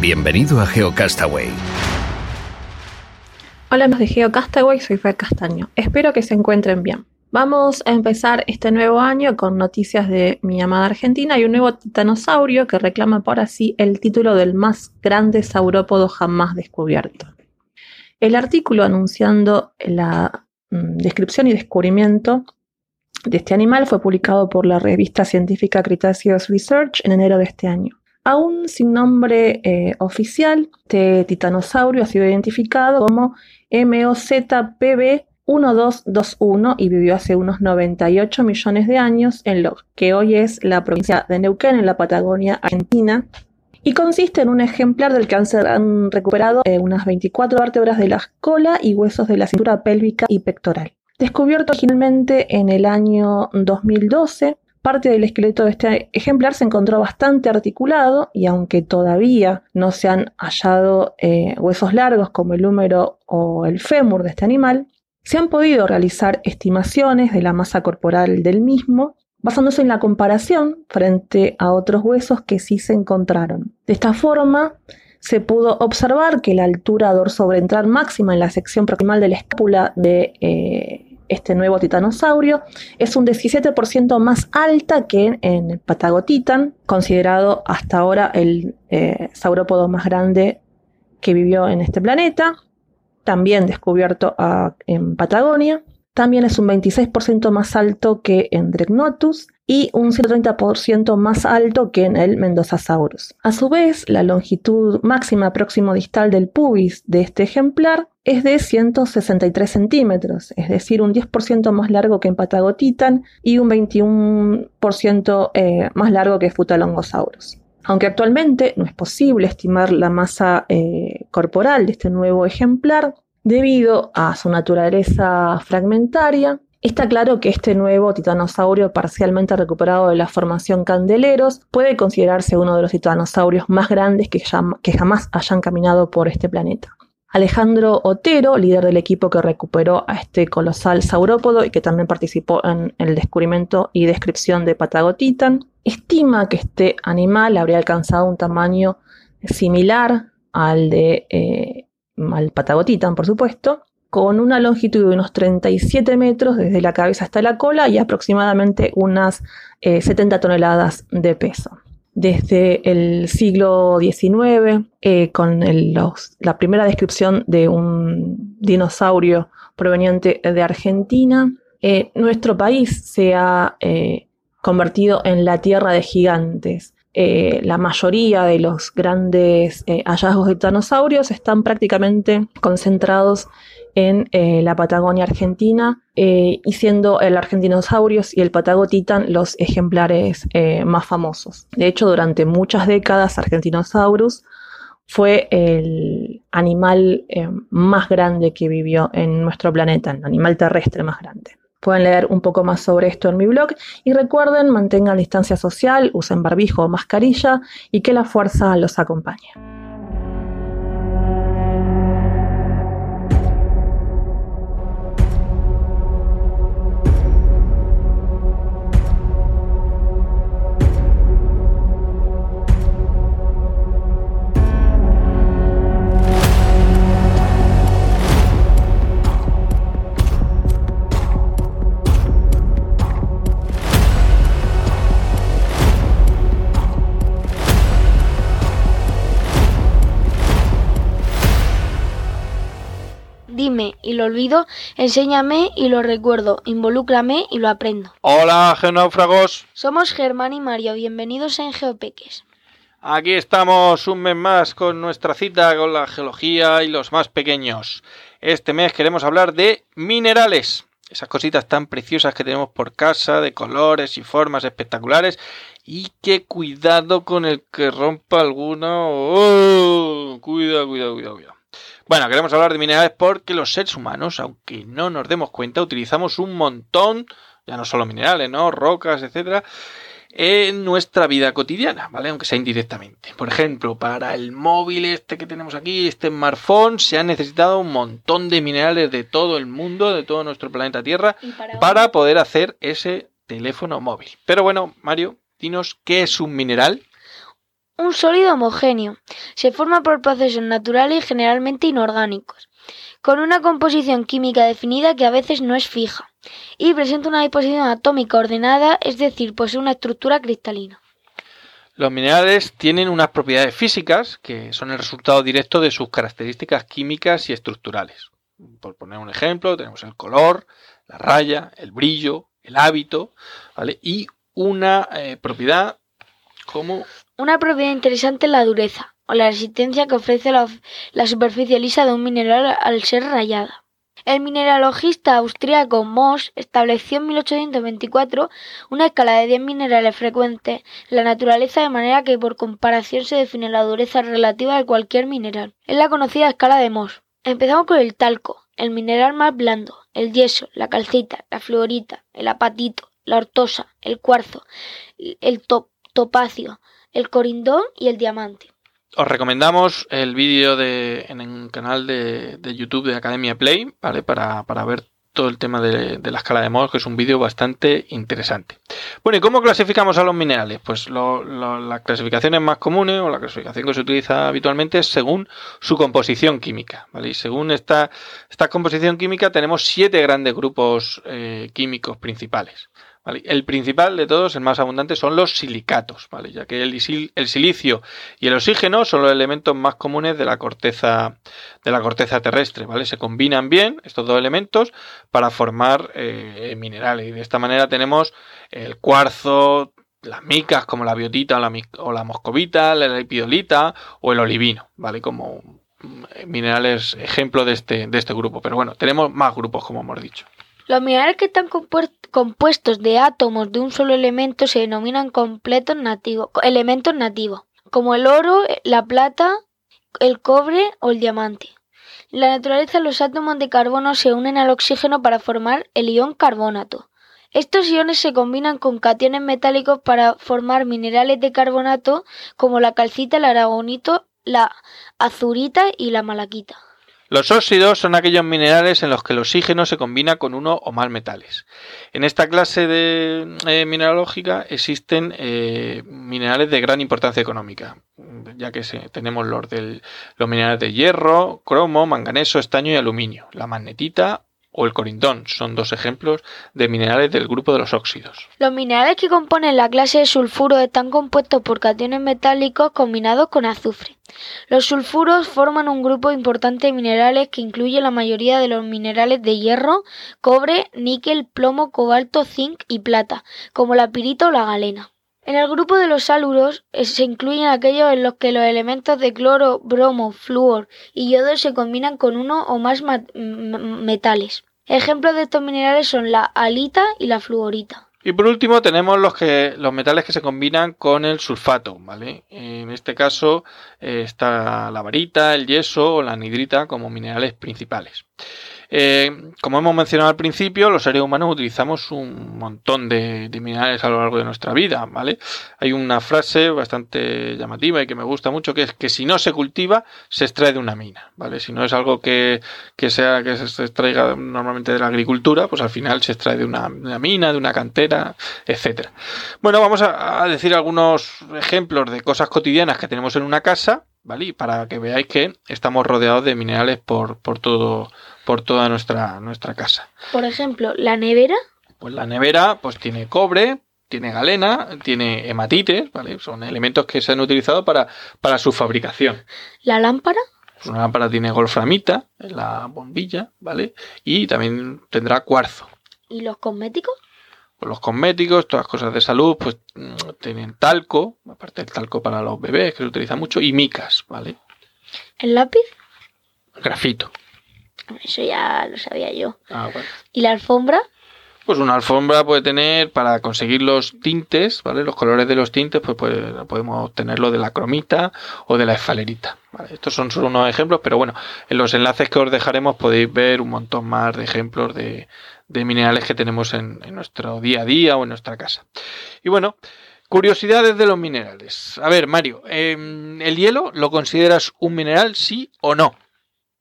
Bienvenido a GeoCastaway. Hola amigos de GeoCastaway, soy Fer Castaño. Espero que se encuentren bien. Vamos a empezar este nuevo año con noticias de mi amada Argentina y un nuevo titanosaurio que reclama por así el título del más grande saurópodo jamás descubierto. El artículo anunciando la mm, descripción y descubrimiento de este animal fue publicado por la revista científica Cretaceous Research en enero de este año. Aún sin nombre eh, oficial, este titanosaurio ha sido identificado como MOZPB 1221 y vivió hace unos 98 millones de años en lo que hoy es la provincia de Neuquén, en la Patagonia Argentina, y consiste en un ejemplar del que han recuperado eh, unas 24 vértebras de la cola y huesos de la cintura pélvica y pectoral. Descubierto originalmente en el año 2012, Parte del esqueleto de este ejemplar se encontró bastante articulado y aunque todavía no se han hallado eh, huesos largos como el húmero o el fémur de este animal, se han podido realizar estimaciones de la masa corporal del mismo basándose en la comparación frente a otros huesos que sí se encontraron. De esta forma, se pudo observar que la altura dorso-ventral máxima en la sección proximal de la escápula de eh, este nuevo titanosaurio es un 17% más alta que en el Patagotitan, considerado hasta ahora el eh, saurópodo más grande que vivió en este planeta, también descubierto ah, en Patagonia. También es un 26% más alto que en Dregnotus y un 130% más alto que en el Mendozasaurus. A su vez, la longitud máxima próximo distal del pubis de este ejemplar es de 163 centímetros, es decir, un 10% más largo que en Patagotitan y un 21% eh, más largo que Futalongosaurus. Aunque actualmente no es posible estimar la masa eh, corporal de este nuevo ejemplar, debido a su naturaleza fragmentaria, Está claro que este nuevo titanosaurio parcialmente recuperado de la formación Candeleros puede considerarse uno de los titanosaurios más grandes que, jamás hayan caminado por este planeta. Alejandro Otero, líder del equipo que recuperó a este colosal saurópodo y que también participó en el descubrimiento y descripción de Patagotitan, estima que este animal habría alcanzado un tamaño similar al de eh, Patagotitan, por supuesto, con una longitud de unos 37 metros desde la cabeza hasta la cola y aproximadamente unas 70 eh, toneladas de peso. Desde el siglo XIX, eh, con la primera descripción de un dinosaurio proveniente de Argentina, eh, nuestro país se ha convertido en la tierra de gigantes. La mayoría de los grandes hallazgos de dinosaurios están prácticamente concentrados en eh, la Patagonia Argentina eh, y siendo el Argentinosaurus y el Patagotitan los ejemplares eh, más famosos. De hecho, durante muchas décadas Argentinosaurus fue el animal más grande que vivió en nuestro planeta, el animal terrestre más grande. Pueden leer un poco más sobre esto en mi blog y recuerden, mantengan distancia social, usen barbijo o mascarilla y que la fuerza los acompañe. Lo olvido, enséñame y lo recuerdo, involúcrame y lo aprendo. Hola, geonáufragos. Somos Germán y Mario, bienvenidos en Geopeques. Aquí estamos un mes más con nuestra cita con la geología y los más pequeños. Este mes queremos hablar de minerales. Esas cositas tan preciosas que tenemos por casa, de colores y formas espectaculares. Y que cuidado con el que rompa alguno. ¡Oh! Cuidado, cuidado, cuidado, cuidado. Bueno, queremos hablar de minerales porque los seres humanos, aunque no nos demos cuenta, utilizamos un montón, ya no solo minerales, ¿no? Rocas, etcétera, en nuestra vida cotidiana, ¿vale? Aunque sea indirectamente. Por ejemplo, para el móvil este que tenemos aquí, este smartphone, se han necesitado un montón de minerales de todo el mundo, de todo nuestro planeta Tierra, para, para poder hacer ese teléfono móvil. Pero bueno, Mario, dinos qué es un mineral. Un sólido homogéneo. Se forma por procesos naturales y generalmente inorgánicos, con una composición química definida que a veces no es fija, y presenta una disposición atómica ordenada, es decir, posee una estructura cristalina. Los minerales tienen unas propiedades físicas que son el resultado directo de sus características químicas y estructurales. Por poner un ejemplo, tenemos el color, la raya, el brillo, el hábito, ¿vale? Y una eh, propiedad como Una propiedad interesante es la dureza, o la resistencia que ofrece la, superficie lisa de un mineral al ser rayada. El mineralogista austríaco Mohs estableció en 1824 una escala de 10 minerales frecuentes en la naturaleza de manera que por comparación se define la dureza relativa de cualquier mineral. Es la conocida escala de Mohs. Empezamos con el talco, el mineral más blando, el yeso, la calcita, la fluorita, el apatito, la ortosa, el cuarzo, el top- topacio, el corindón y el diamante. os recomendamos el vídeo de, en el canal de, YouTube de Academia Play, ¿vale? Para, para ver todo el tema de, la escala de Mohs, que es un vídeo bastante interesante. Bueno, ¿y cómo clasificamos a los minerales? Pues las clasificaciones más comunes o la clasificación que se utiliza habitualmente es según su composición química, ¿vale? Y según esta, esta composición química tenemos siete grandes grupos eh, químicos principales. ¿Vale? El principal de todos, el más abundante, son los silicatos, ¿vale? ya que el, el silicio y el oxígeno son los elementos más comunes de la corteza de la corteza terrestre, ¿vale? Se combinan bien estos dos elementos para formar eh, minerales y de esta manera tenemos el cuarzo, las micas como la biotita o la, o la moscovita, la lepidolita o el olivino, ¿vale? Como mm, minerales ejemplo de este, de este grupo. Pero bueno, tenemos más grupos como hemos dicho. Los minerales que están compuestos de átomos de un solo elemento se denominan completos nativos, elementos nativos, como el oro, la plata, el cobre o el diamante. En la naturaleza los átomos de carbono se unen al oxígeno para formar el ion carbonato. Estos iones se combinan con cationes metálicos para formar minerales de carbonato como la calcita, el aragonito, la azurita y la malaquita. Los óxidos son aquellos minerales en los que el oxígeno se combina con uno o más metales. En esta clase de eh, mineralógica existen eh, minerales de gran importancia económica, ya que tenemos los, del- los minerales de hierro, cromo, manganeso, estaño y aluminio. La magnetita o el corindón son dos ejemplos de minerales del grupo de los óxidos. Los minerales que componen la clase de sulfuro están compuestos por cationes metálicos combinados con azufre. Los sulfuros forman un grupo importante de minerales que incluye la mayoría de los minerales de hierro, cobre, níquel, plomo, cobalto, zinc y plata, como la pirita o la galena. En el grupo de los haluros eh, se incluyen aquellos en los que los elementos de cloro, bromo, flúor y yodo se combinan con uno o más metales. Ejemplos de estos minerales son la halita y la fluorita. Y por último tenemos los que los metales que se combinan con el sulfato, ¿vale? En este caso eh, está la varita, el yeso o la anhidrita como minerales principales. Eh, como hemos mencionado al principio, los seres humanos utilizamos un montón de, minerales a lo largo de nuestra vida, ¿vale? Hay una frase bastante llamativa y que me gusta mucho que es que si no se cultiva, se extrae de una mina, ¿vale? Si no es algo que, que sea que se extraiga normalmente de la agricultura, pues al final se extrae de una, mina, de una cantera, etcétera. Bueno, vamos a decir algunos ejemplos de cosas cotidianas que tenemos en una casa, ¿vale? Y para que veáis que estamos rodeados de minerales por, por todo por toda nuestra, nuestra casa. Por ejemplo, la nevera, Pues la nevera pues tiene cobre, tiene galena, tiene hematites, ¿vale? Son elementos que se han utilizado para, para su fabricación. la lámpara, Pues una lámpara tiene golframita en la bombilla, ¿vale? Y también tendrá cuarzo. y los cosméticos, los cosméticos, todas las cosas de salud, pues mm, tienen talco, aparte del talco para los bebés, que se utiliza mucho, y micas, ¿vale? el lápiz, Grafito. Eso ya lo sabía yo. Ah, vale. ¿Y la alfombra? Pues una alfombra puede tener, para conseguir los tintes, ¿vale? Los colores de los tintes, pues, pues podemos obtenerlo de la cromita o de la esfalerita. ¿vale? Estos son solo unos ejemplos, pero bueno, en los enlaces que os dejaremos podéis ver un montón más de ejemplos de, de minerales que tenemos en, nuestro día a día o en nuestra casa. Y bueno, curiosidades de los minerales. A ver, Mario, em, ¿el hielo lo consideras un mineral, sí o no?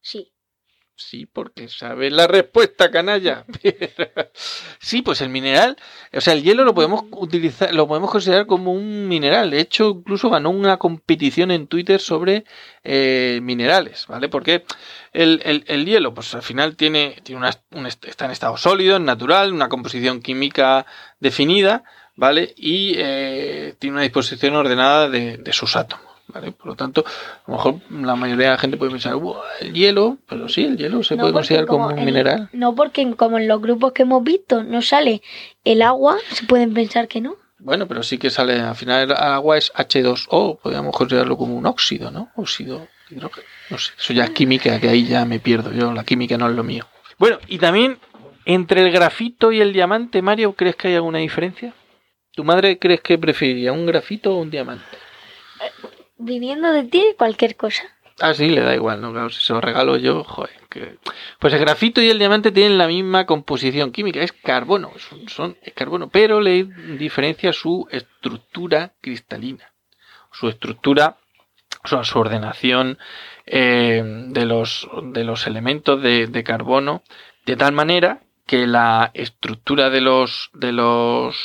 Sí. Sí, porque sabes la respuesta, canalla. sí, pues el mineral, o sea, el hielo lo podemos utilizar, lo podemos considerar como un mineral. De hecho, incluso ganó una competición en Twitter sobre eh, minerales, ¿vale? Porque el, el- el hielo, pues al final tiene, tiene una, un est- está en estado sólido, natural, una composición química definida, ¿vale? Y eh, tiene una disposición ordenada de, de sus átomos. ¿Vale? Por lo tanto, a lo mejor la mayoría de la gente puede pensar, "Buah, el hielo, pero sí, el hielo se No, puede considerar como, un en- mineral. No, porque como en los grupos que hemos visto no sale el agua, se pueden pensar que no. Bueno, pero sí que sale, al final el agua es H2O, podríamos considerarlo como un óxido, ¿no? Óxido, hidrógeno, no sé, eso ya es química, que ahí ya me pierdo, yo la química no es lo mío. Bueno, y también, entre el grafito y el diamante, Mario, ¿crees que hay alguna diferencia? ¿Tu madre crees que preferiría un grafito o un diamante? Viniendo de ti, cualquier cosa. Ah, sí, le da igual, ¿no? Claro, si se lo regalo yo, joder. Pues el grafito y el diamante tienen la misma composición química, es carbono, son- es carbono, pero le diferencia su estructura cristalina, su estructura, o sea, su ordenación eh, de, los, de los elementos de, de carbono, de tal manera que la estructura de los, de los,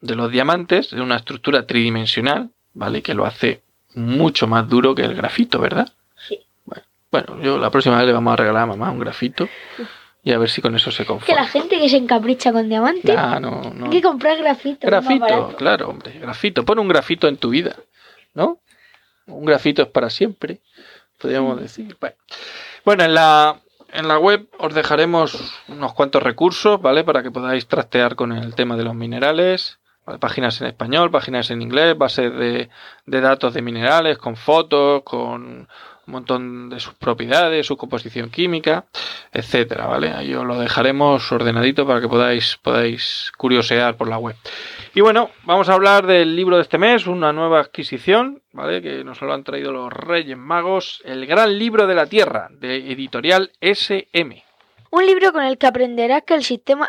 de los diamantes es una estructura tridimensional, ¿vale? Que lo hace mucho más duro que el grafito, ¿verdad? Sí. Bueno, yo la próxima vez le vamos a regalar a mamá un grafito y a ver si con eso se Que la conforma. gente que se encapricha con diamantes, Ah, no, no. hay que comprar grafito. Grafito, claro, hombre, grafito. Pon un grafito en tu vida, ¿no? Un grafito es para siempre, podríamos decir. Bueno, Bueno, en la, en la web os dejaremos unos cuantos recursos, ¿vale? Para que podáis trastear con el tema de los minerales. Páginas en español, páginas en inglés, bases de, de datos de minerales, con fotos, con un montón de sus propiedades, su composición química, etcétera, ¿vale? Ahí os lo dejaremos ordenadito para que podáis, podáis curiosear por la web. Y bueno, vamos a hablar del libro de este mes, una nueva adquisición, ¿vale? Que nos lo han traído los Reyes Magos, El Gran Libro de la Tierra, de editorial SM. Un libro con el que aprenderás que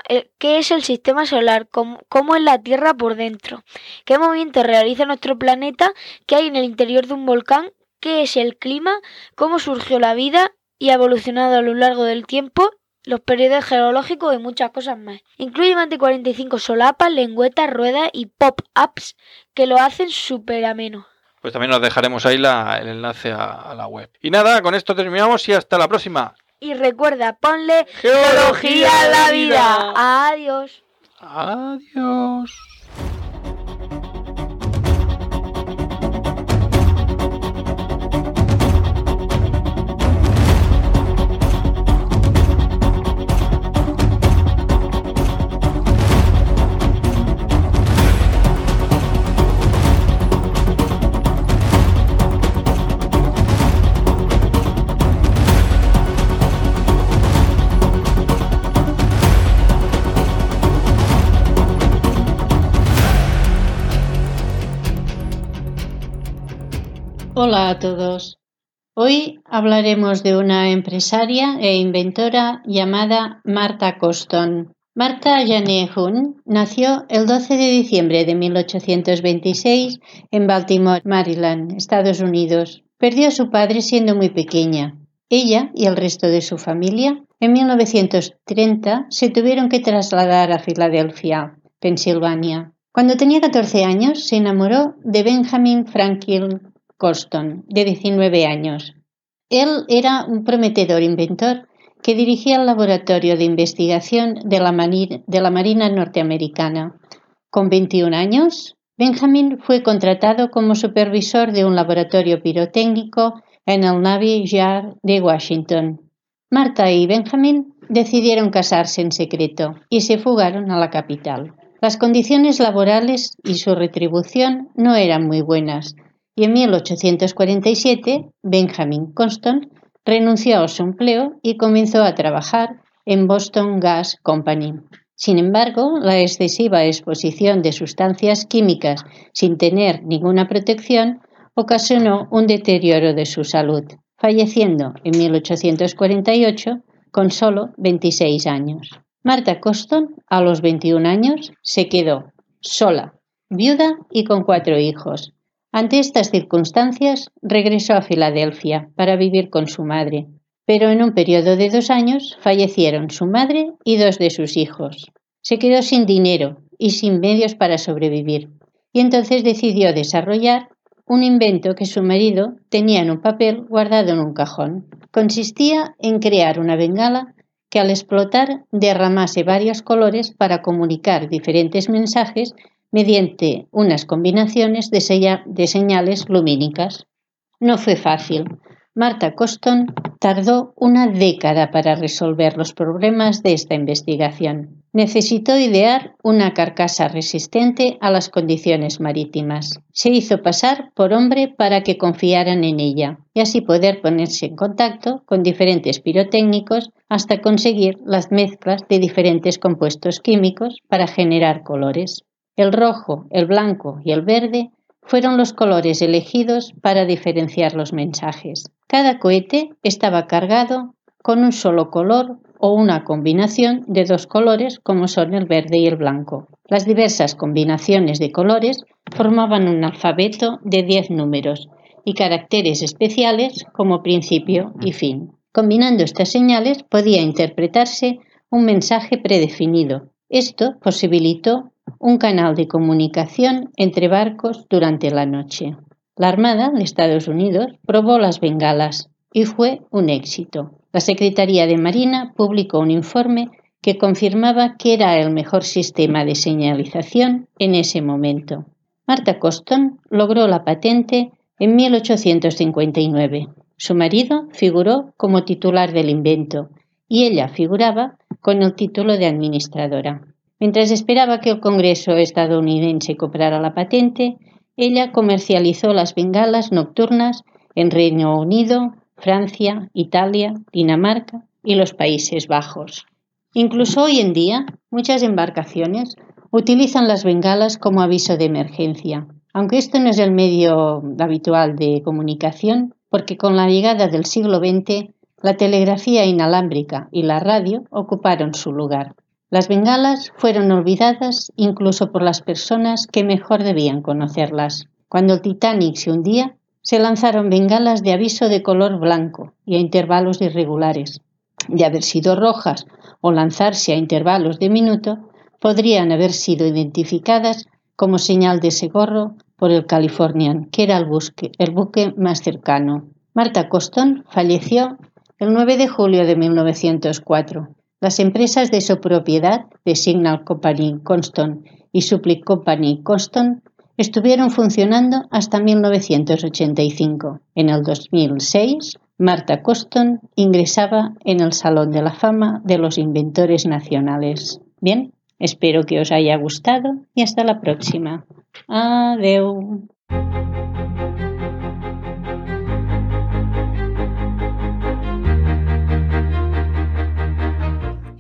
eh, qué es el sistema solar, cómo, es la Tierra por dentro, qué movimiento realiza nuestro planeta, qué hay en el interior de un volcán, qué es el clima, cómo surgió la vida y ha evolucionado a lo largo del tiempo, los periodos geológicos y muchas cosas más. Incluye más de 45 solapas, lengüetas, ruedas y pop-ups que lo hacen súper ameno. Pues también os dejaremos ahí el enlace a, a la web. Y nada, con esto terminamos y hasta la próxima. Y recuerda, ponle Geología a la vida. Adiós. Adiós. A todos. Hoy hablaremos de una empresaria e inventora llamada Martha Coston. Martha Jane Hunt nació el 12 de diciembre de 1826 en Baltimore, Maryland, Estados Unidos. Perdió a su padre siendo muy pequeña. Ella y el resto de su familia en 1930 se tuvieron que trasladar a Filadelfia, Pensilvania. Cuando tenía 14 años se enamoró de Benjamin Franklin Colston, de 19 años. Él era un prometedor inventor que dirigía el laboratorio de investigación de la, de la Marina norteamericana. Con 21 años, Benjamin fue contratado como supervisor de un laboratorio pirotécnico en el Navy Yard de Washington. Marta y Benjamin decidieron casarse en secreto y se fugaron a la capital. Las condiciones laborales y su retribución no eran muy buenas, y en 1847 Benjamin Constant renunció a su empleo y comenzó a trabajar en Boston Gas Company. Sin embargo, la excesiva exposición de sustancias químicas sin tener ninguna protección ocasionó un deterioro de su salud, falleciendo en 1848 con solo 26 años. Marta Coston, a los 21 años, se quedó sola, viuda y con cuatro hijos. Ante estas circunstancias, regresó a Filadelfia para vivir con su madre, pero en un periodo de dos años fallecieron su madre y dos de sus hijos. Se quedó sin dinero y sin medios para sobrevivir, y entonces decidió desarrollar un invento que su marido tenía en un papel guardado en un cajón. Consistía en crear una bengala que al explotar derramase varios colores para comunicar diferentes mensajes mediante unas combinaciones de, señales lumínicas. No fue fácil, Marta Coston tardó una década para resolver los problemas de esta investigación. Necesitó idear una carcasa resistente a las condiciones marítimas. Se hizo pasar por hombre para que confiaran en ella y así poder ponerse en contacto con diferentes pirotécnicos hasta conseguir las mezclas de diferentes compuestos químicos para generar colores. El rojo, el blanco y el verde fueron los colores elegidos para diferenciar los mensajes. Cada cohete estaba cargado con un solo color o una combinación de dos colores como son el verde y el blanco. Las diversas combinaciones de colores formaban un alfabeto de 10 números y caracteres especiales como principio y fin. Combinando estas señales podía interpretarse un mensaje predefinido. Esto posibilitó un canal de comunicación entre barcos durante la noche. La Armada de Estados Unidos probó las bengalas y fue un éxito. La Secretaría de Marina publicó un informe que confirmaba que era el mejor sistema de señalización en ese momento. Marta Coston logró la patente en 1859. Su marido figuró como titular del invento y ella figuraba con el título de administradora. Mientras esperaba que el Congreso estadounidense comprara la patente, ella comercializó las bengalas nocturnas en Reino Unido, Francia, Italia, Dinamarca y los Países Bajos. Incluso hoy en día, muchas embarcaciones utilizan las bengalas como aviso de emergencia, aunque esto no es el medio habitual de comunicación, porque con la llegada del siglo XX, la telegrafía inalámbrica y la radio ocuparon su lugar. Las bengalas fueron olvidadas incluso por las personas que mejor debían conocerlas. Cuando el Titanic se hundía, se lanzaron bengalas de aviso de color blanco y a intervalos irregulares. De haber sido rojas o lanzarse a intervalos de minuto, podrían haber sido identificadas como señal de segorro por el Californian, que era el, buque más cercano. Marta Coston falleció el 9 de julio de 1904 las empresas de su propiedad, de Signal Company Conston y Supply Company Conston, estuvieron funcionando hasta 1985. En el 2006, Marta Coston ingresaba en el Salón de la Fama de los Inventores Nacionales. Bien, espero que os haya gustado y hasta la próxima. Adiós.